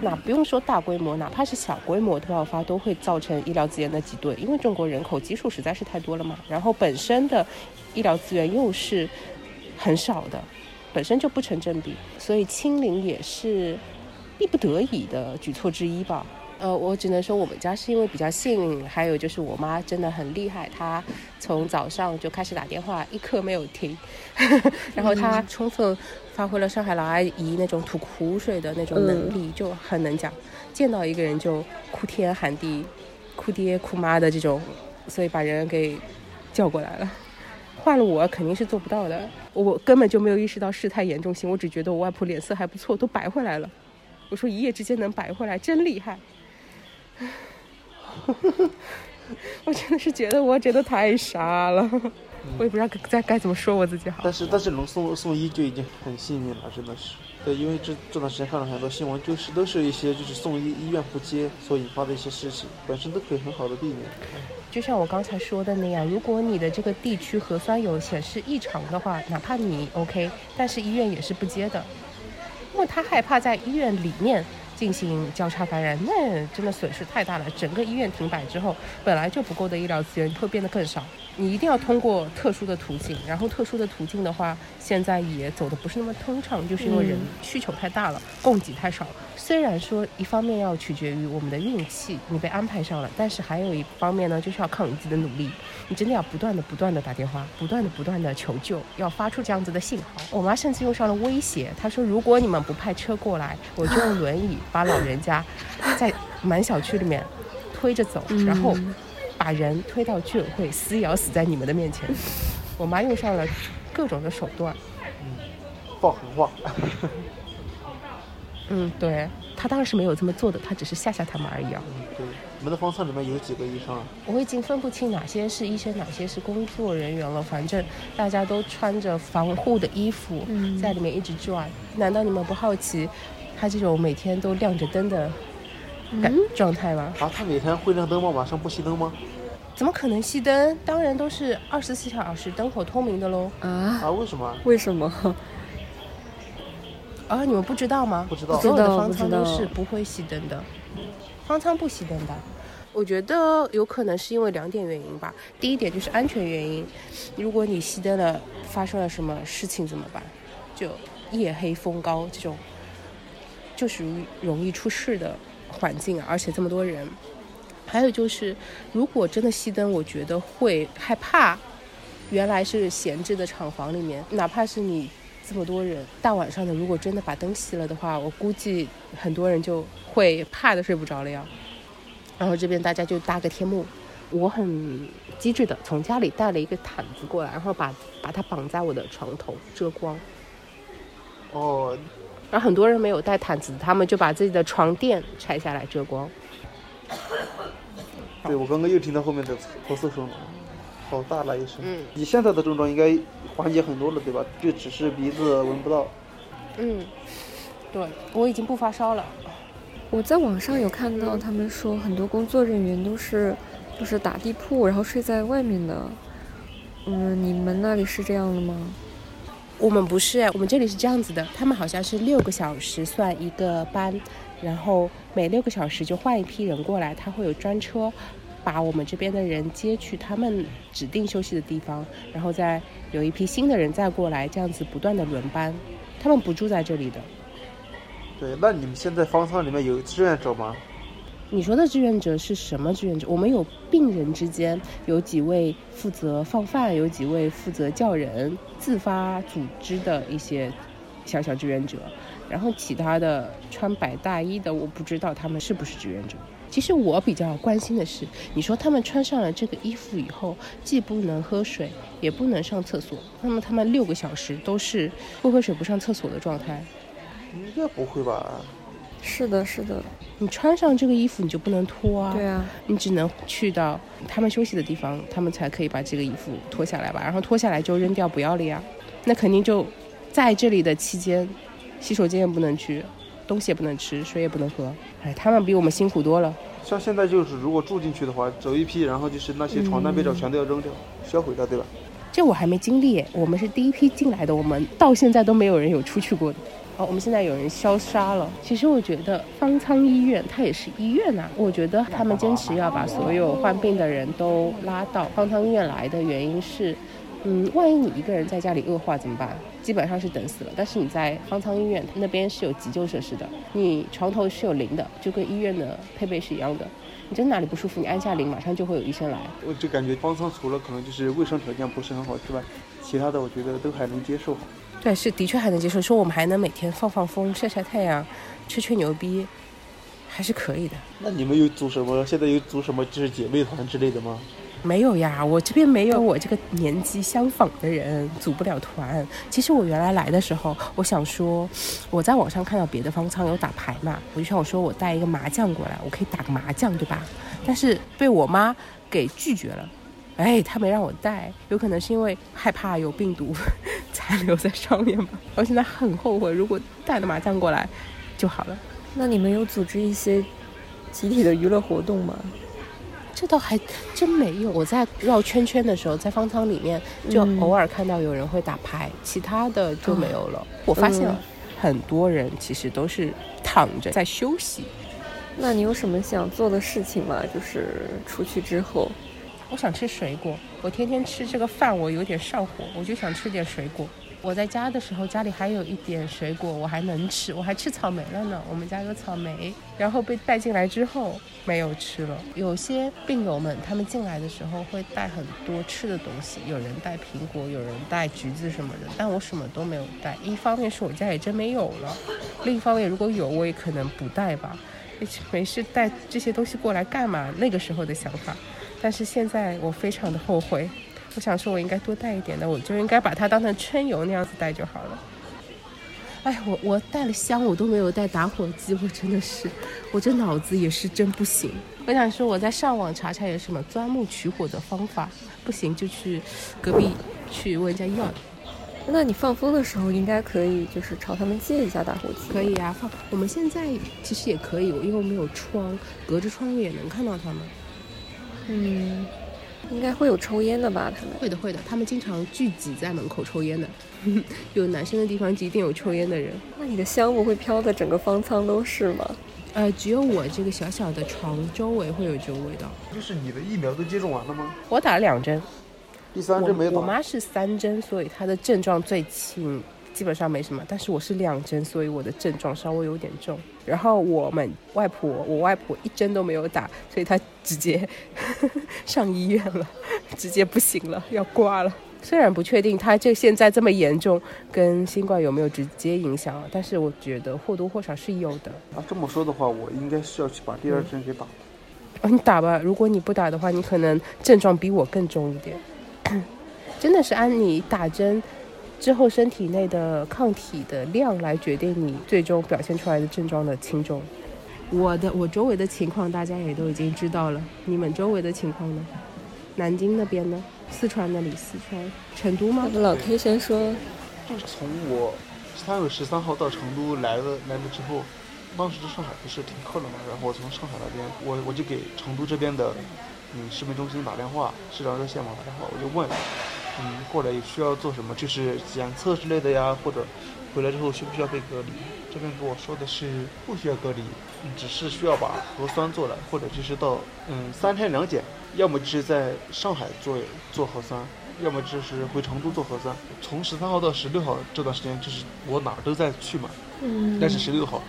那不用说大规模，哪怕是小规模的爆发，都会造成医疗资源的挤兑，因为中国人口基数实在是太多了嘛，然后本身的医疗资源又是很少的，本身就不成正比，所以清零也是逼不得已的举措之一吧。呃，我只能说我们家是因为比较幸运，还有就是我妈真的很厉害，她从早上就开始打电话，一刻没有停，然后她充分发挥了上海老阿姨那种吐苦水的那种能力，就很能讲，见到一个人就哭天喊地、哭爹哭妈的这种，所以把人给叫过来了。换了我肯定是做不到的，我根本就没有意识到事态严重性，我只觉得我外婆脸色还不错，都白回来了。我说一夜之间能白回来，真厉害。我真的是觉得我真的太傻了，我也不知道该该怎么说我自己好。但是但是能送送医就已经很幸运了，真的是。对，因为这这段时间看了很多新闻，就是都是一些就是送医医院不接所引发的一些事情，本身都可以很好的避免。就像我刚才说的那样，如果你的这个地区核酸有显示异常的话，哪怕你 OK，但是医院也是不接的，因为他害怕在医院里面。进行交叉感染，那真的损失太大了。整个医院停摆之后，本来就不够的医疗资源会变得更少。你一定要通过特殊的途径，然后特殊的途径的话，现在也走的不是那么通畅，就是因为人需求太大了，供给太少。虽然说一方面要取决于我们的运气，你被安排上了，但是还有一方面呢，就是要靠你自己的努力。你真的要不断的、不断的打电话，不断的、不断的求救，要发出这样子的信号。我妈甚至用上了威胁，她说：“如果你们不派车过来，我就用轮椅把老人家在满小区里面推着走，然后。”把人推到居委会撕咬死在你们的面前，我妈用上了各种的手段，嗯，放狠话，嗯，对，她当然是没有这么做的，她只是吓吓他们而已啊。嗯，对，你们的方舱里面有几个医生啊？我已经分不清哪些是医生，哪些是工作人员了。反正大家都穿着防护的衣服，在里面一直转。难道你们不好奇，他这种每天都亮着灯的？感状态吗？啊，他每天会亮灯吗？晚上不熄灯吗？怎么可能熄灯？当然都是二十四小时灯火通明的喽。啊啊？为什么？为什么？啊，你们不知道吗？不知道。所有的方舱都是不会熄灯的，方舱不熄灯的。我觉得有可能是因为两点原因吧。第一点就是安全原因，如果你熄灯了，发生了什么事情怎么办？就夜黑风高这种，就属于容易出事的。环境，而且这么多人，还有就是，如果真的熄灯，我觉得会害怕。原来是闲置的厂房里面，哪怕是你这么多人，大晚上的，如果真的把灯熄了的话，我估计很多人就会怕的睡不着了呀。然后这边大家就搭个天幕，我很机智的从家里带了一个毯子过来，然后把把它绑在我的床头遮光。哦。然后很多人没有带毯子，他们就把自己的床垫拆下来遮光。对，我刚刚又听到后面的咳嗽声了，好大了一声。嗯。你现在的症状应该缓解很多了，对吧？就只是鼻子闻不到。嗯，对，我已经不发烧了。我在网上有看到他们说，很多工作人员都是就是打地铺，然后睡在外面的。嗯，你们那里是这样的吗？我们不是，我们这里是这样子的，他们好像是六个小时算一个班，然后每六个小时就换一批人过来，他会有专车把我们这边的人接去他们指定休息的地方，然后再有一批新的人再过来，这样子不断的轮班，他们不住在这里的。对，那你们现在方舱里面有志愿者吗？你说的志愿者是什么志愿者？我们有病人之间有几位负责放饭，有几位负责叫人，自发组织的一些小小志愿者。然后其他的穿白大衣的，我不知道他们是不是志愿者。其实我比较关心的是，你说他们穿上了这个衣服以后，既不能喝水，也不能上厕所，那么他们六个小时都是不喝水不上厕所的状态？应该不会吧？是的，是的，你穿上这个衣服你就不能脱啊。对啊，你只能去到他们休息的地方，他们才可以把这个衣服脱下来吧，然后脱下来就扔掉不要了呀。那肯定就在这里的期间，洗手间也不能去，东西也不能吃，水也不能喝。哎，他们比我们辛苦多了。像现在就是，如果住进去的话，走一批，然后就是那些床单被罩全都要扔掉、销毁掉，对吧？这我还没经历，我们是第一批进来的，我们到现在都没有人有出去过的。哦，我们现在有人消杀了。其实我觉得方舱医院它也是医院呐、我觉得他们坚持要把所有患病的人都拉到方舱医院来的原因是，嗯，万一你一个人在家里恶化怎么办？基本上是等死了。但是你在方舱医院那边是有急救设施的，你床头是有铃的，就跟医院的配备是一样的。你真哪里不舒服，你按下铃，马上就会有医生来。我就感觉方舱除了可能就是卫生条件不是很好之外，其他的我觉得都还能接受。对，是的确还能接受。说我们还能每天放放风、晒晒太阳、吹吹牛逼，还是可以的。那你们有组什么？现在有组什么就是姐妹团之类的吗？没有呀，我这边没有我这个年纪相仿的人，组不了团。其实我原来来的时候，我想说，我在网上看到别的方舱有打牌嘛，我就想我说我带一个麻将过来，我可以打个麻将，对吧？但是被我妈给拒绝了。哎，他没让我带，有可能是因为害怕有病毒 残留在上面吧。我现在很后悔，如果带了麻将过来就好了。那你们有组织一些集体的娱乐活动吗？这倒还真没有。我在绕圈圈的时候，在方舱里面就偶尔看到有人会打牌，其他的就没有了。我发现了很多人其实都是躺着在休息。那你有什么想做的事情吗？就是出去之后，我想吃水果。我天天吃这个饭，我有点上火，我就想吃点水果。我在家的时候，家里还有一点水果，我还能吃，我还吃草莓了呢。我们家有草莓，然后被带进来之后没有吃了。有些病友们他们进来的时候会带很多吃的东西，有人带苹果，有人带橘子什么的，但我什么都没有带。一方面是我家也真没有了，另一方面如果有我也可能不带吧。没事带这些东西过来干嘛？那个时候的想法，但是现在我非常的后悔。我想说，我应该多带一点的，我就应该把它当成春游那样子带就好了。哎，我我带了香，我都没有带打火机，我真的是，我这脑子也是真不行。我想说，我在上网查查有什么钻木取火的方法，不行就去隔壁去问人家要。那你放风的时候应该可以，就是朝他们借一下打火机。可以啊，放。我们现在其实也可以，因为我们有窗，隔着窗户也能看到他们。嗯。应该会有抽烟的吧？他们会的，会的。他们经常聚集在门口抽烟的，有男生的地方就一定有抽烟的人。那你的香不会飘的整个方舱都是吗？呃，只有我这个小小的床周围会有这种味道。就是你的疫苗都接种完了吗？我打了两针，第三针没打。我妈是三针，所以她的症状最轻。基本上没什么，但是我是两针，所以我的症状稍微有点重。然后我们外婆，我外婆一针都没有打，所以她直接 上医院了，直接不行了，要挂了。虽然不确定她这现在这么严重，跟新冠有没有直接影响，但是我觉得或多或少是有的。啊，这么说的话，我应该是要去把第二针给打。哦，你打吧，如果你不打的话，你可能症状比我更重一点。真的是按你打针。之后身体内的抗体的量来决定你最终表现出来的症状的轻重。我的我周围的情况大家也都已经知道了，你们周围的情况呢？南京那边呢？四川那里？四川成都吗？老 K 先说，就是从我三月十三号到成都来了来了之后，当时上海不是停课了嘛，然后我从上海那边，我我就给成都这边的嗯市民中心打电话，市长热线嘛打电话，我就问。嗯，过来需要做什么？就是检测之类的呀，或者回来之后需不需要被隔离？这边给我说的是不需要隔离，只是需要把核酸做了，或者就是到嗯三天两检，要么就是在上海做做核酸，要么就是回成都做核酸。从十三号到十六号这段时间，就是我哪儿都在去嘛。嗯。但是十六号，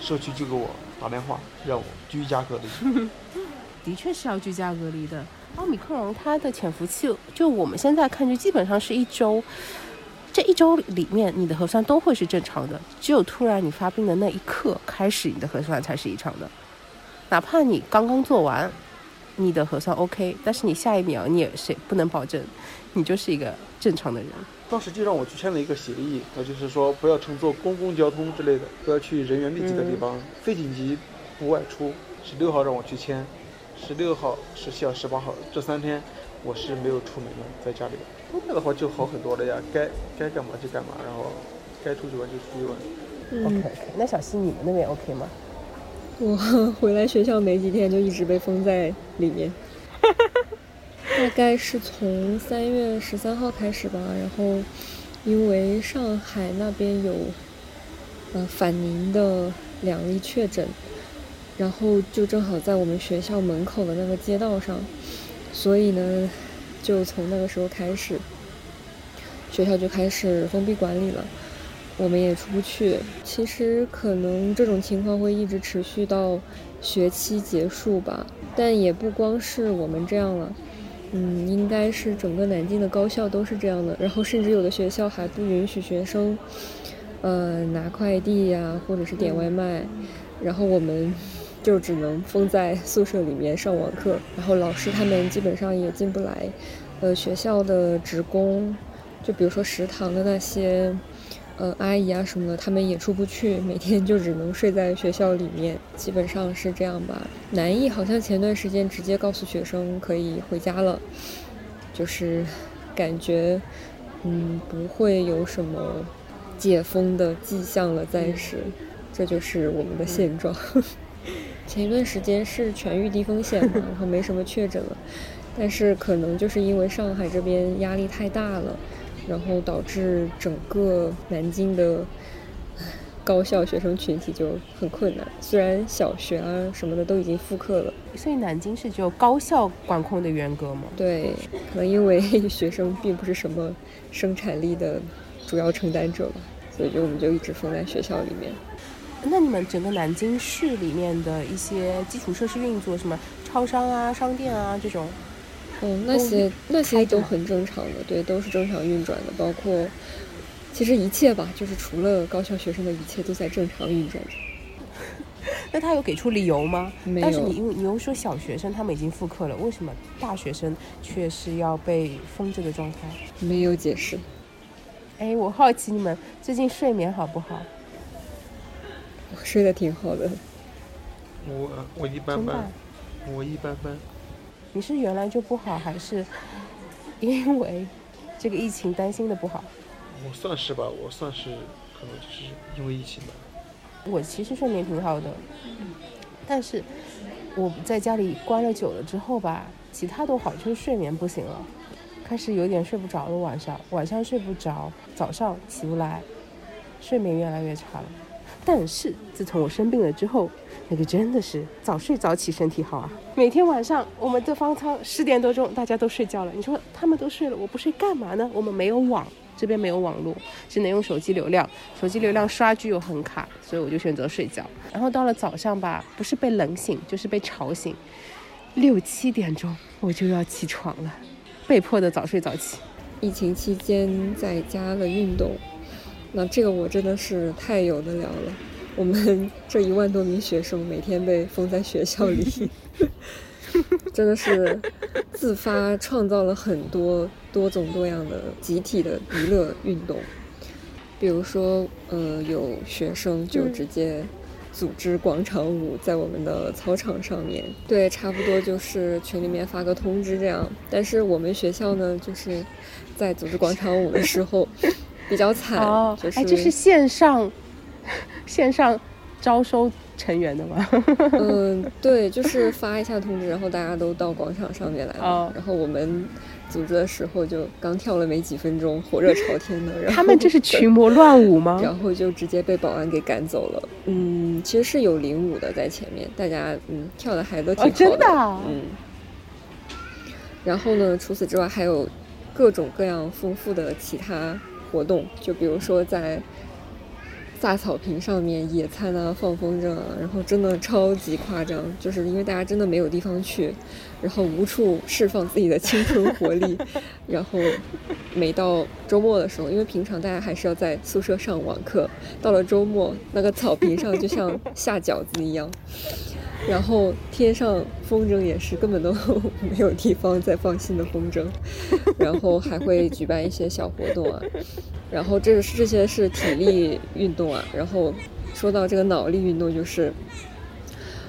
社区就给我打电话让我居家隔离。的确是要居家隔离的。奥米克戎它的潜伏期，就我们现在看，就基本上是一周。这一周里面，你的核酸都会是正常的，只有突然你发病的那一刻开始，你的核酸才是异常的。哪怕你刚刚做完，你的核酸 OK，但是你下一秒你也谁不能保证你就是一个正常的人。当时就让我去签了一个协议，那就是说不要乘坐公共交通之类的，不要去人员密集的地方，非紧急不外出。十六号让我去签，十六号、十七号、十八号这三天我是没有出门的，在家里。后面的话就好很多了呀，该该干嘛就干嘛，然后该出去玩就出去玩。OK OK，那小溪你们那边 OK 吗？我回来学校没几天就一直被封在里面，大概是从三月十三号开始吧。然后因为上海那边有呃反宁的两例确诊，然后就正好在我们学校门口的那个街道上，所以呢，就从那个时候开始，学校就开始封闭管理了。我们也出不去。其实可能这种情况会一直持续到学期结束吧，但也不光是我们这样了，嗯，应该是整个南京的高校都是这样的。然后甚至有的学校还不允许学生，呃，拿快递呀，或者是点外卖，然后我们就只能封在宿舍里面上网课。然后老师他们基本上也进不来，呃，学校的职工，就比如说食堂的那些。呃，阿姨啊什么的，他们也出不去，每天就只能睡在学校里面，基本上是这样吧。南艺好像前段时间直接告诉学生可以回家了，就是感觉嗯不会有什么解封的迹象了，暂时，这就是我们的现状。前一段时间是全域低风险嘛，然后没什么确诊了，但是可能就是因为上海这边压力太大了。然后导致整个南京的高校学生群体就很困难。虽然小学啊什么的都已经复课了，所以南京是只有高校管控的严格吗？对，可能因为 学生并不是什么生产力的主要承担者吧，所以就我们就一直封在学校里面。那你们整个南京市里面的一些基础设施运作，什么超商啊、商店啊这种？嗯，那些那些都很正常的，对，都是正常运转的，包括其实一切吧，就是除了高校学生的一切都在正常运转着。那他有给出理由吗？没有。但是你因为你又说小学生他们已经复课了，为什么大学生却是要被封这个状态？没有解释。哎，我好奇你们最近睡眠好不好？我 睡得挺好的。我我一般般，我一般般。你是原来就不好，还是因为这个疫情担心的不好？我算是吧，我算是可能就是因为疫情吧。我其实睡眠挺好的，但是我在家里关了久了之后吧，其他都好，就是睡眠不行了，开始有点睡不着了。晚上晚上睡不着，早上起不来，睡眠越来越差了。但是自从我生病了之后，那个真的是早睡早起身体好啊！每天晚上我们的方舱十点多钟大家都睡觉了，你说他们都睡了，我不睡干嘛呢？我们没有网，这边没有网络，只能用手机流量，手机流量刷剧又很卡，所以我就选择睡觉。然后到了早上吧，不是被冷醒就是被吵醒，六七点钟我就要起床了，被迫的早睡早起。疫情期间在家的运动。那这个我真的是太有得聊了。我们 这一万多名学生每天被封在学校里，真的是自发创造了很多多种多样的集体的娱乐运动。比如说，呃，有学生就直接组织广场舞在我们的操场上面。对，差不多就是群里面发个通知这样。但是我们学校呢，就是在组织广场舞的时候。比较惨，就是哎，这是线上线上招收成员的吗？嗯，对，就是发一下通知，然后大家都到广场上面来了。然后我们组织的时候就刚跳了没几分钟，火热朝天的。然后他们这是群魔乱舞吗？然后就直接被保安给赶走了。嗯，其实是有领舞的在前面，大家嗯跳的还都挺好的。真的？嗯。然后呢，除此之外还有各种各样丰富的其他。活动就比如说在大草坪上面野餐啊，放风筝啊，然后真的超级夸张，就是因为大家真的没有地方去，然后无处释放自己的青春活力，然后每到周末的时候，因为平常大家还是要在宿舍上网课，到了周末那个草坪上就像下饺子一样，然后天上风筝也是根本都没有地方再放新的风筝，然后还会举办一些小活动啊，然后这这些是体力运动啊，然后说到这个脑力运动，就是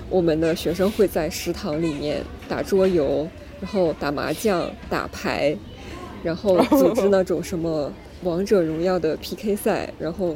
我们的学生会在食堂里面打桌游，然后打麻将、打牌，然后组织那种什么王者荣耀的 PK 赛，然后。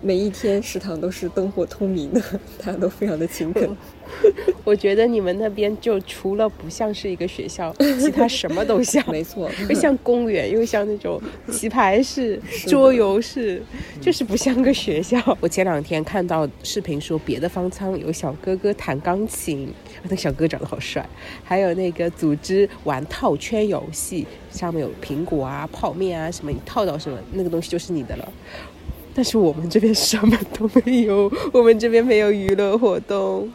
每一天食堂都是灯火通明的，大家都非常的勤恳。我觉得你们那边就除了不像是一个学校，其他什么都像。没错，又像公园，又像那种棋牌室、桌游室，就是不像个学校。我前两天看到视频说，别的方舱有小哥哥弹钢琴，那个小哥长得好帅。还有那个组织玩套圈游戏，上面有苹果啊、泡面啊什么，你套到什么，那个东西就是你的了。但是我们这边什么都没有，我们这边没有娱乐活动，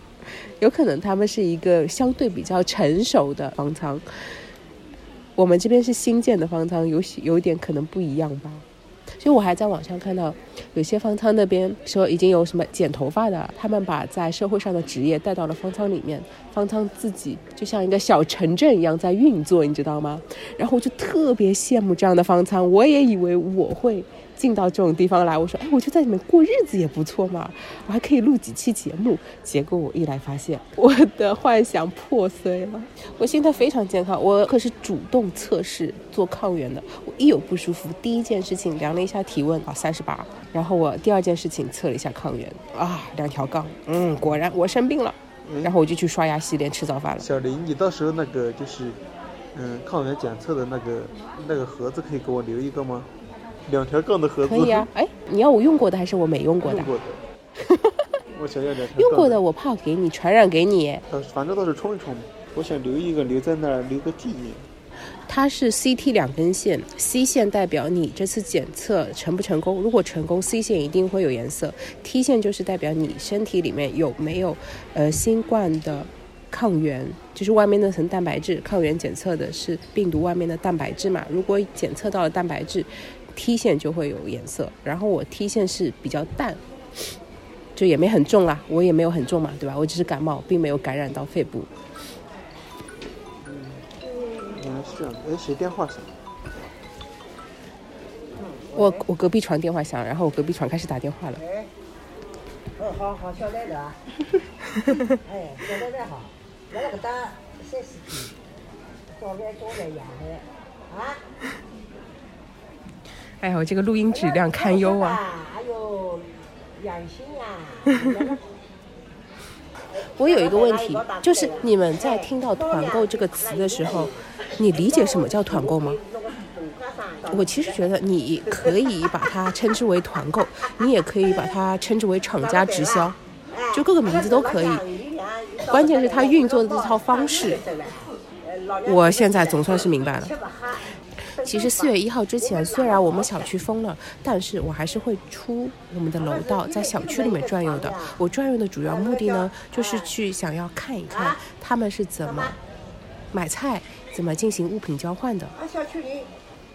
有可能他们是一个相对比较成熟的方舱，我们这边是新建的方舱，有有点可能不一样吧。所以我还在网上看到，有些方舱那边说已经有什么剪头发的，他们把在社会上的职业带到了方舱里面，方舱自己就像一个小城镇一样在运作，你知道吗？然后我就特别羡慕这样的方舱，我也以为我会。进到这种地方来，我说，哎，我就在里面过日子也不错嘛，我还可以录几期节目。结果我一来发现，我的幻想破碎了。我心态非常健康，我可是主动测试做抗原的。我一有不舒服，第一件事情量了一下体温，啊，三十八。然后我第二件事情测了一下抗原，啊，两条杠，嗯，果然我生病了。然后我就去刷牙、洗脸、吃早饭了。小林，你到时候那个就是，嗯，抗原检测的那个那个盒子可以给我留一个吗？两条杠的盒子可以啊，哎，你要我用过的还是我没用过的？用过的，我想要两条。用过的我怕给你传染给你。呃，反正倒是冲一冲我想留一个留在那儿，留个纪念。它是 CT 两根线，C 线代表你这次检测成不成功，如果成功，C 线一定会有颜色，T 线就是代表你身体里面有没有呃新冠的抗原，就是外面那层蛋白质。抗原检测的是病毒外面的蛋白质嘛，如果检测到了蛋白质。T 线就会有颜色，然后我 T 线是比较淡，就也没很重啦，我也没有很重嘛，对吧？我只是感冒，并没有感染到肺部。原来是这样，哎，谁电话响？我我隔壁床电话响，然后我隔壁床开始打电话了。哦，好好，小奶奶。哎，小奶奶好，我那个打三十几，早饭早饭呀，啊。哎呦，这个录音质量堪忧啊！哎呦，良心 呀！我有一个问题，就是你们在听到“团购”这个词的时候，你理解什么叫团购吗？我其实觉得你可以把它称之为团购，你也可以把它称之为厂家直销，就各个名字都可以。关键是它运作的这套方式，我现在总算是明白了。其实四月一号之前，虽然我们小区封了，但是我还是会出我们的楼道，在小区里面转悠的。我转悠的主要目的呢，就是去想要看一看他们是怎么买菜，怎么进行物品交换的。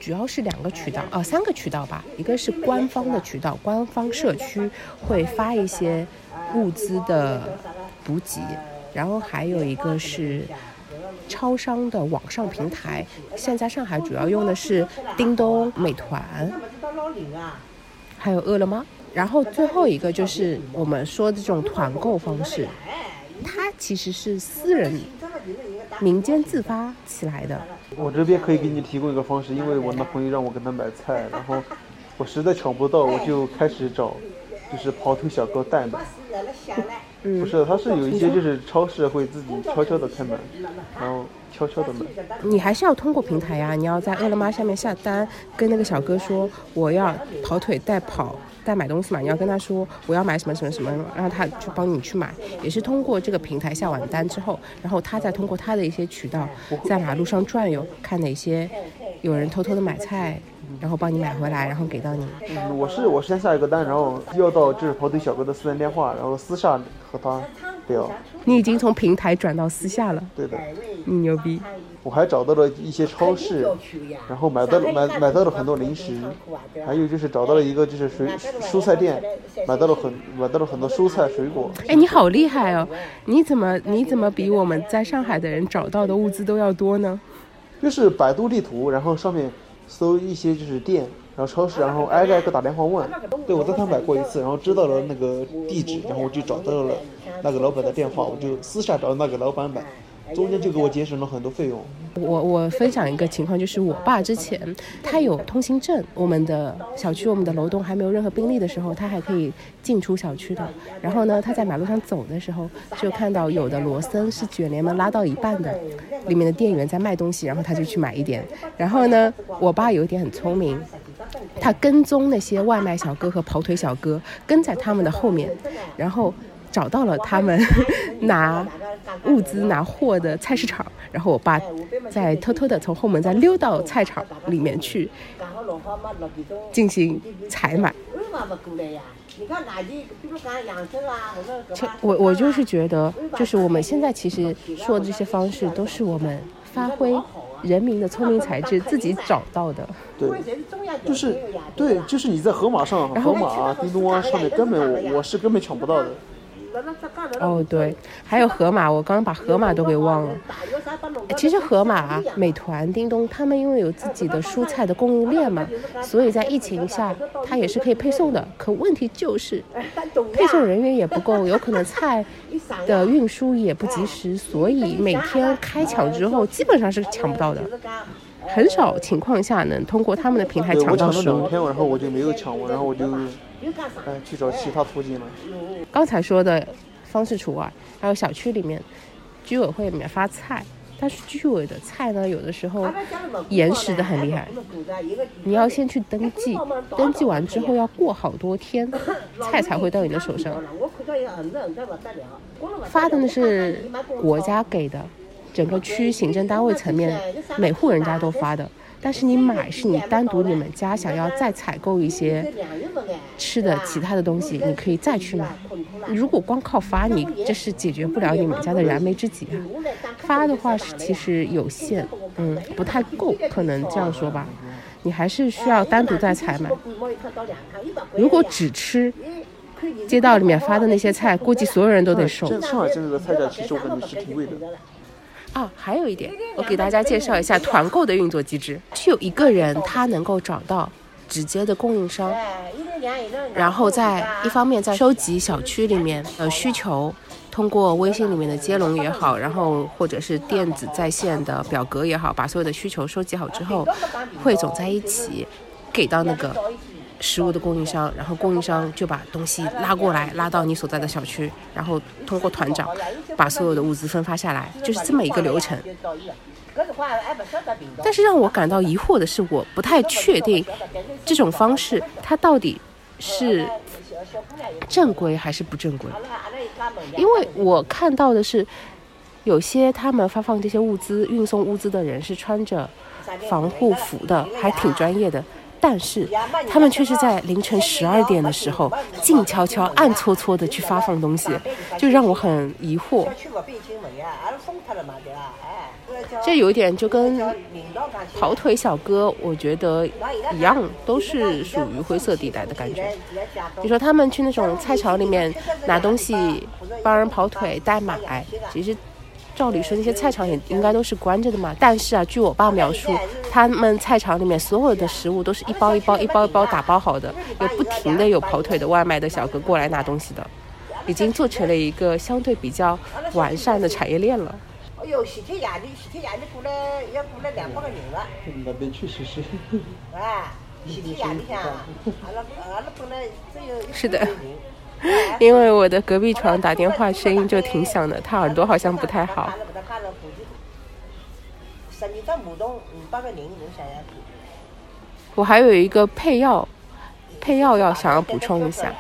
主要是两个渠道，哦，三个渠道吧。一个是官方的渠道，官方社区会发一些物资的补给，然后还有一个是。超商的网上平台，现在上海主要用的是叮咚、美团，还有饿了么。然后最后一个就是我们说的这种团购方式，它其实是私人、民间自发起来的。我这边可以给你提供一个方式，因为我那朋友让我给他买菜，然后我实在抢不到，我就开始找，就是跑腿小哥代买。不是，他是有一些就是超市会自己悄悄的开门，然后悄悄的买。你还是要通过平台呀，你要在饿了么下面下单，跟那个小哥说我要跑腿代跑代买东西嘛，你要跟他说我要买什么什么什么，然后他去帮你去买，也是通过这个平台下完单之后，然后他再通过他的一些渠道在马路上转悠，看哪些有人偷偷的买菜。然后帮你买回来，然后给到你。嗯，我是我先下一个单，然后要到就是跑腿小哥的私人电话，然后私下和他聊。你已经从平台转到私下了。对的。你牛逼。我还找到了一些超市，然后买到了买买到了很多零食，还有就是找到了一个就是水蔬菜店，买到了很买到了很多蔬菜水果。哎，你好厉害哦！你怎么你怎么比我们在上海的人找到的物资都要多呢？就是百度地图，然后上面搜一些就是店，然后超市，然后挨个挨个打电话问。对，我在他买过一次，然后知道了那个地址，然后我就找到了那个老板的电话，我就私下找那个老板买。中间就给我节省了很多费用。我我分享一个情况，就是我爸之前他有通行证，我们的小区我们的楼栋还没有任何病例的时候，他还可以进出小区的。然后呢，他在马路上走的时候，就看到有的罗森是卷帘门拉到一半的，里面的店员在卖东西，然后他就去买一点。然后呢，我爸有一点很聪明，他跟踪那些外卖小哥和跑腿小哥，跟在他们的后面，然后。找到了他们 拿物资拿货的菜市场，然后我爸再偷偷的从后门再溜到菜场里面去进行采买。我我就是觉得，就是我们现在其实说的这些方式，都是我们发挥人民的聪明才智自己找到的。对，就是对，就是你在盒马上、盒马啊、叮咚啊上面根本我是根本抢不到的。哦，对，还有盒马，我刚刚把盒马都给忘了。其实盒马、美团、叮咚，他们因为有自己的蔬菜的供应链嘛，所以在疫情下，它也是可以配送的。可问题就是，配送人员也不够，有可能菜的运输也不及时，所以每天开抢之后，基本上是抢不到的。很少情况下能通过他们的平台抢到食物。两天，然后我就没有抢过，然后我就哎去找其他途径了。刚才说的方式除外，还有小区里面居委会里面发菜，但是居委的菜呢，有的时候延时的很厉害，你要先去登记，登记完之后要过好多天，菜才会到你的手上。发的呢是国家给的。整个区行政单位层面，每户人家都发的，但是你买是你单独你们家想要再采购一些吃的其他的东西，你可以再去买。如果光靠发，你这是解决不了你们家的燃眉之急啊。发的话是其实有限，嗯，不太够，可能这样说吧。你还是需要单独再采买。如果只吃街道里面发的那些菜，估计所有人都得收。上海现在的菜价其实我感觉是挺贵的。啊，还有一点，我给大家介绍一下团购的运作机制。是有一个人他能够找到直接的供应商，然后在一方面在收集小区里面的需求，通过微信里面的接龙也好，然后或者是电子在线的表格也好，把所有的需求收集好之后，汇总在一起，给到那个。食物的供应商，然后供应商就把东西拉过来，拉到你所在的小区，然后通过团长把所有的物资分发下来，就是这么一个流程。但是让我感到疑惑的是，我不太确定这种方式它到底是正规还是不正规，因为我看到的是有些他们发放这些物资、运送物资的人是穿着防护服的，还挺专业的。但是他们却是在凌晨十二点的时候，静悄悄、暗搓搓的去发放东西，就让我很疑惑。这有一点就跟跑腿小哥，我觉得一样，都是属于灰色地带的感觉。你说他们去那种菜场里面拿东西，帮人跑腿代买，其实。照理说那些菜场也应该都是关着的嘛，但是啊，据我爸描述，他们菜场里面所有的食物都是一包一包、一包一包打包好的，有不停的有跑腿的外卖的小哥过来拿东西的，已经做成了一个相对比较完善的产业链了。哎呦，喜天夜里，喜天夜里过来要过来两百个人了。那边确实是。哎，喜天夜里向，阿拉阿拉本来只有。是的。因为我的隔壁床打电话声音就挺响的，他耳朵好像不太好。我还有一个配药，配药要想要补充一下，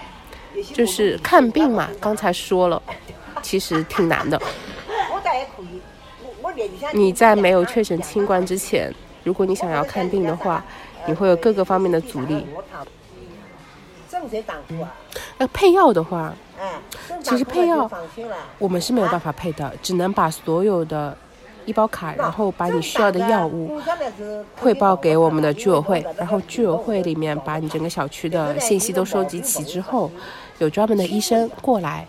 就是看病嘛，刚才说了，其实挺难的。你在没有确诊新冠之前，如果你想要看病的话，你会有各个方面的阻力。呃，配药的话，其实配药我们是没有办法配的，只能把所有的医保卡，然后把你需要的药物汇报给我们的居委会，然后居委会里面把你整个小区的信息都收集齐之后，有专门的医生过来，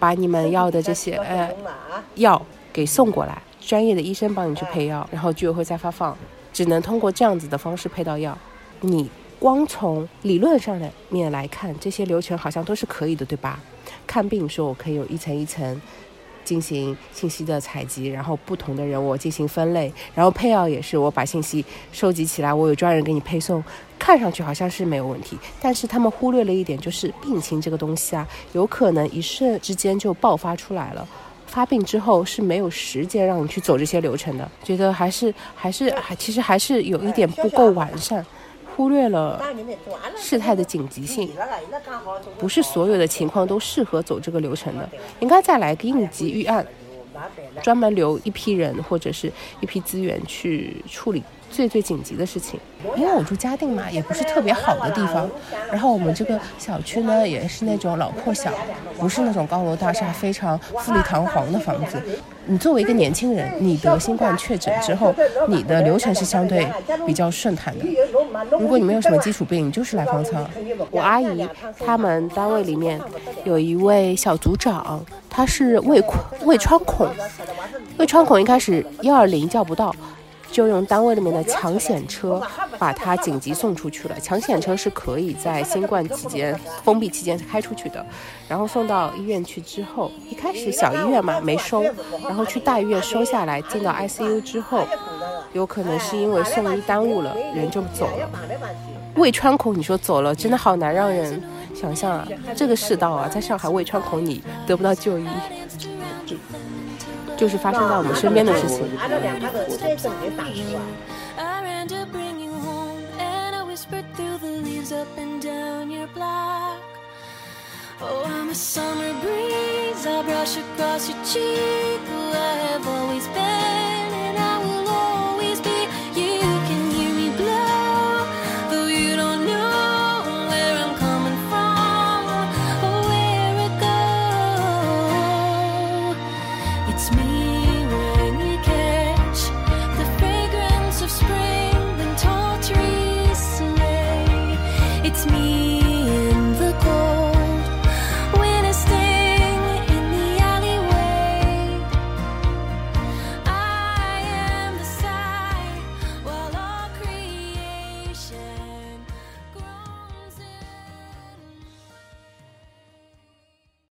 把你们要的这些呃药给送过来，专业的医生帮你去配药，然后居委会再发放，只能通过这样子的方式配到药。你光从理论上的面来看，这些流程好像都是可以的，对吧？看病说我可以有一层一层。进行信息的采集，然后不同的人我进行分类，然后配药也是我把信息收集起来，我有专人给你配送，看上去好像是没有问题，但是他们忽略了一点，就是病情这个东西啊，有可能一瞬之间就爆发出来了，发病之后是没有时间让你去走这些流程的，觉得还是还是还其实还是有一点不够完善。忽略了事态的紧急性，不是所有的情况都适合走这个流程的，应该再来个应急预案，专门留一批人或者是一批资源去处理。最最紧急的事情，因为我住嘉定嘛，也不是特别好的地方。然后我们这个小区呢，也是那种老破小，不是那种高楼大厦、非常富丽堂皇的房子。你作为一个年轻人，你得新冠确诊之后，你的流程是相对比较顺坦的。如果你没有什么基础病，你就是来方舱。我阿姨他们单位里面有一位小组长，他是胃胃穿孔，胃穿孔一开始幺二零叫不到。就用单位里面的抢险车把他紧急送出去了。抢险车是可以在新冠期间封闭期间开出去的。然后送到医院去之后，一开始小医院嘛没收，然后去大医院收下来，进到 ICU 之后，有可能是因为送医耽误了，人就走了。胃穿孔，你说走了，真的好难让人想象啊！这个世道啊，在上海胃穿孔你得不到就医。就是发生在我们身边的事情。It's me